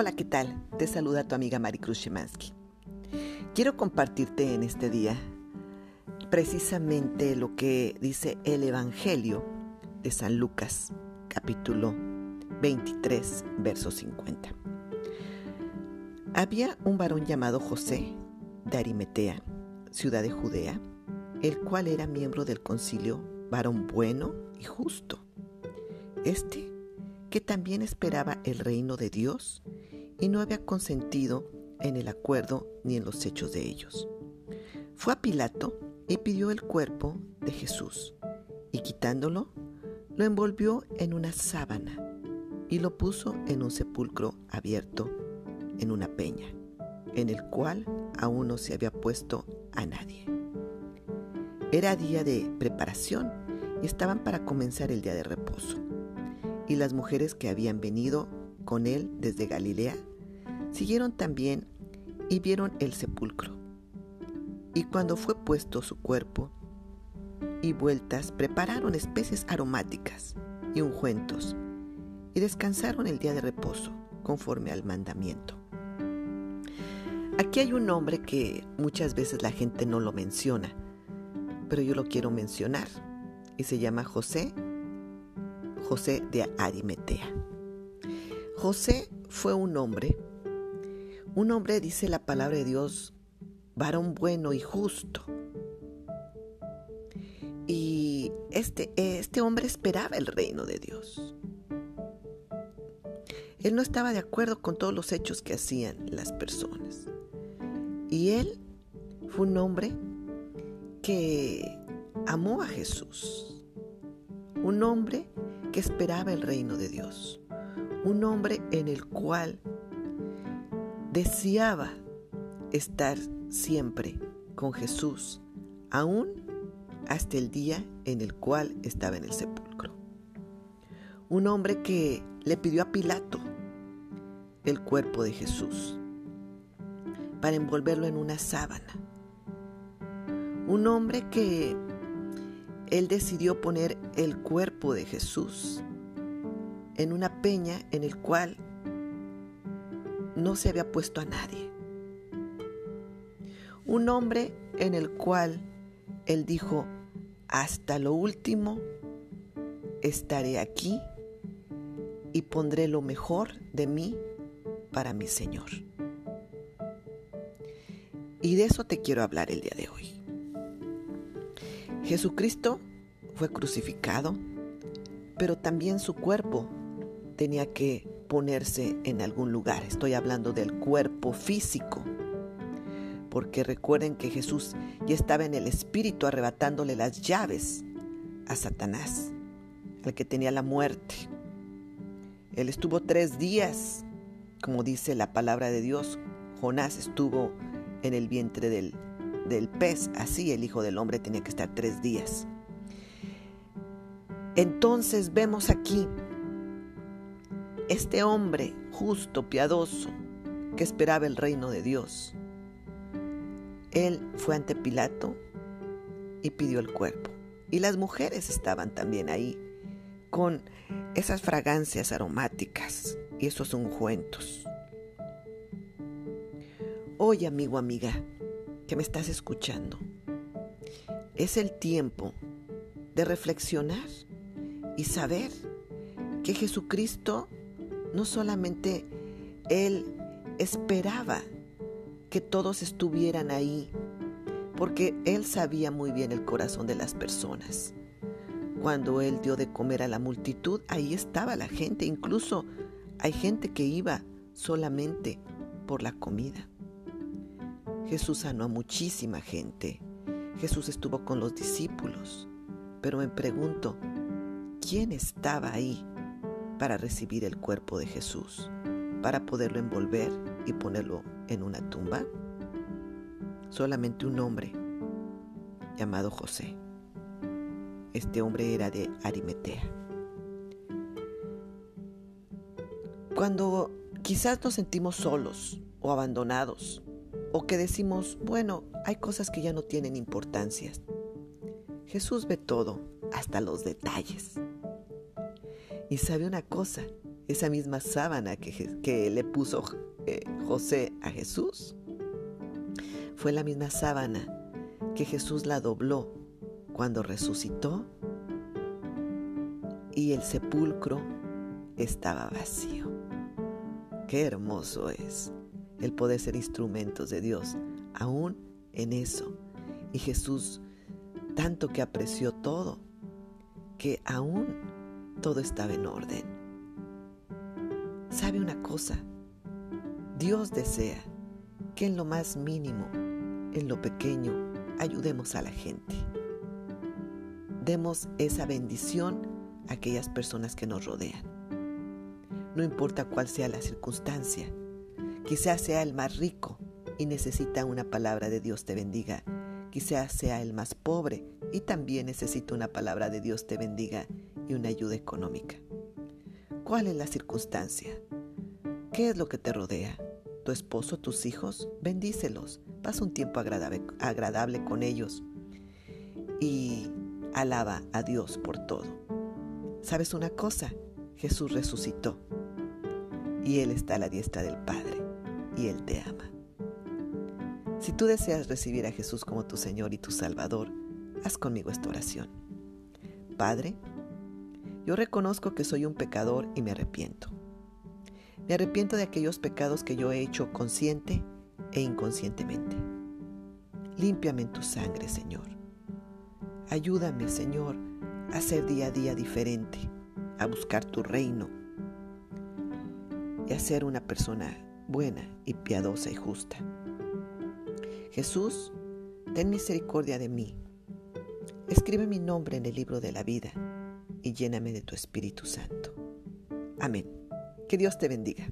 Hola, ¿qué tal? Te saluda tu amiga Maricruz Shemansky. Quiero compartirte en este día precisamente lo que dice el Evangelio de San Lucas, capítulo 23, verso 50. Había un varón llamado José de Arimetea, ciudad de Judea, el cual era miembro del concilio, varón bueno y justo. Este que también esperaba el reino de Dios y no había consentido en el acuerdo ni en los hechos de ellos. Fue a Pilato y pidió el cuerpo de Jesús, y quitándolo, lo envolvió en una sábana y lo puso en un sepulcro abierto en una peña, en el cual aún no se había puesto a nadie. Era día de preparación y estaban para comenzar el día de reposo. Y las mujeres que habían venido con él desde Galilea siguieron también y vieron el sepulcro. Y cuando fue puesto su cuerpo y vueltas, prepararon especies aromáticas y ungüentos y descansaron el día de reposo conforme al mandamiento. Aquí hay un nombre que muchas veces la gente no lo menciona, pero yo lo quiero mencionar y se llama José, José de Arimetea. José fue un hombre un hombre, dice la palabra de Dios, varón bueno y justo. Y este, este hombre esperaba el reino de Dios. Él no estaba de acuerdo con todos los hechos que hacían las personas. Y él fue un hombre que amó a Jesús. Un hombre que esperaba el reino de Dios. Un hombre en el cual deseaba estar siempre con Jesús, aún hasta el día en el cual estaba en el sepulcro. Un hombre que le pidió a Pilato el cuerpo de Jesús para envolverlo en una sábana. Un hombre que él decidió poner el cuerpo de Jesús en una peña en el cual no se había puesto a nadie. Un hombre en el cual él dijo, hasta lo último estaré aquí y pondré lo mejor de mí para mi Señor. Y de eso te quiero hablar el día de hoy. Jesucristo fue crucificado, pero también su cuerpo tenía que ponerse en algún lugar. Estoy hablando del cuerpo físico. Porque recuerden que Jesús ya estaba en el espíritu arrebatándole las llaves a Satanás, al que tenía la muerte. Él estuvo tres días, como dice la palabra de Dios. Jonás estuvo en el vientre del, del pez, así el Hijo del Hombre tenía que estar tres días. Entonces vemos aquí este hombre justo, piadoso, que esperaba el reino de Dios. Él fue ante Pilato y pidió el cuerpo. Y las mujeres estaban también ahí con esas fragancias aromáticas y esos ungüentos. Hoy, amigo, amiga, que me estás escuchando, es el tiempo de reflexionar y saber que Jesucristo no solamente Él esperaba que todos estuvieran ahí, porque Él sabía muy bien el corazón de las personas. Cuando Él dio de comer a la multitud, ahí estaba la gente, incluso hay gente que iba solamente por la comida. Jesús sanó a muchísima gente. Jesús estuvo con los discípulos. Pero me pregunto, ¿quién estaba ahí para recibir el cuerpo de Jesús, para poderlo envolver y ponerlo en una tumba? Solamente un hombre llamado José. Este hombre era de Arimetea. Cuando quizás nos sentimos solos o abandonados, o que decimos, bueno, hay cosas que ya no tienen importancia. Jesús ve todo, hasta los detalles. Y sabe una cosa, esa misma sábana que, le puso eh, José a Jesús, fue la misma sábana que Jesús la dobló cuando resucitó y el sepulcro estaba vacío. Qué hermoso es el poder ser instrumentos de Dios, aún en eso. Y Jesús tanto que apreció todo, que aún todo estaba en orden. ¿Sabe una cosa? Dios desea que en lo más mínimo, en lo pequeño, ayudemos a la gente. Demos esa bendición a aquellas personas que nos rodean. No importa cuál sea la circunstancia, quizás sea el más rico y necesita una palabra de Dios te bendiga Quizás sea el más pobre y también necesita una palabra de Dios te bendiga y una ayuda económica. ¿Cuál es la circunstancia? ¿Qué es lo que te rodea? ¿Tu esposo, tus hijos? Bendícelos. Pasa un tiempo agradable, agradable con ellos y alaba a Dios por todo. ¿Sabes una cosa? Jesús resucitó y Él está a la diestra del Padre y Él te ama. Si tú deseas recibir a Jesús como tu Señor y tu Salvador, haz conmigo esta oración. Padre, yo reconozco que soy un pecador y me arrepiento. Me arrepiento de aquellos pecados que yo he hecho consciente e inconscientemente. Límpiame en tu sangre, Señor. Ayúdame, Señor, a ser día a día diferente, a buscar tu reino y a ser una persona buena y piadosa y justa. Jesús, ten misericordia de mí. Escribe mi nombre en el libro de la vida y lléname de tu Espíritu Santo. Amén. Que Dios te bendiga.